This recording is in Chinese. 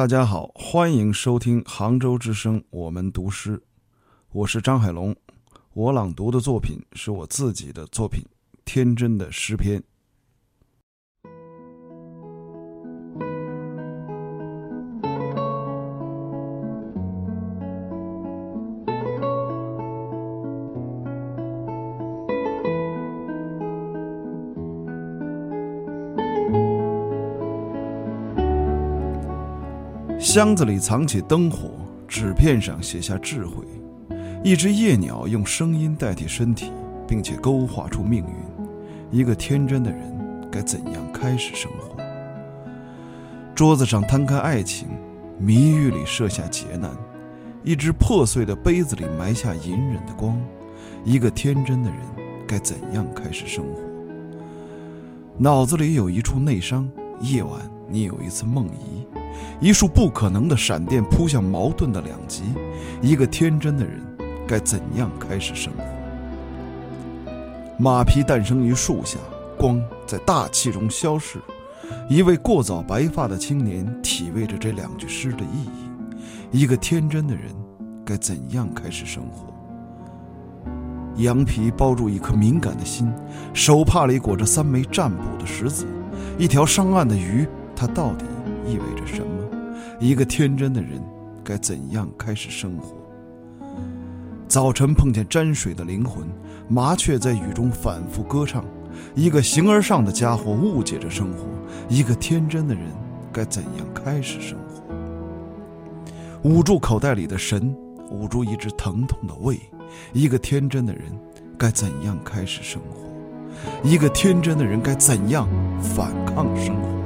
大家好，欢迎收听杭州之声，我们读诗，我是张海龙。我朗读的作品是我自己的作品《天真的诗篇》。箱子里藏起灯火，纸片上写下智慧。一只夜鸟用声音代替身体，并且勾画出命运。一个天真的人该怎样开始生活？桌子上摊开爱情，谜语里设下劫难。一只破碎的杯子里埋下隐忍的光。一个天真的人该怎样开始生活？脑子里有一处内伤，夜晚你有一次梦遗。一束不可能的闪电扑向矛盾的两极，一个天真的人该怎样开始生活？马匹诞生于树下，光在大气中消逝。一位过早白发的青年体味着这两句诗的意义。一个天真的人该怎样开始生活？羊皮包住一颗敏感的心，手帕里裹着三枚占卜的石子，一条上岸的鱼，它到底？意味着什么？一个天真的人该怎样开始生活？早晨碰见沾水的灵魂，麻雀在雨中反复歌唱。一个形而上的家伙误解着生活。一个天真的人该怎样开始生活？捂住口袋里的神，捂住一只疼痛的胃。一个天真的人该怎样开始生活？一个天真的人该怎样反抗生活？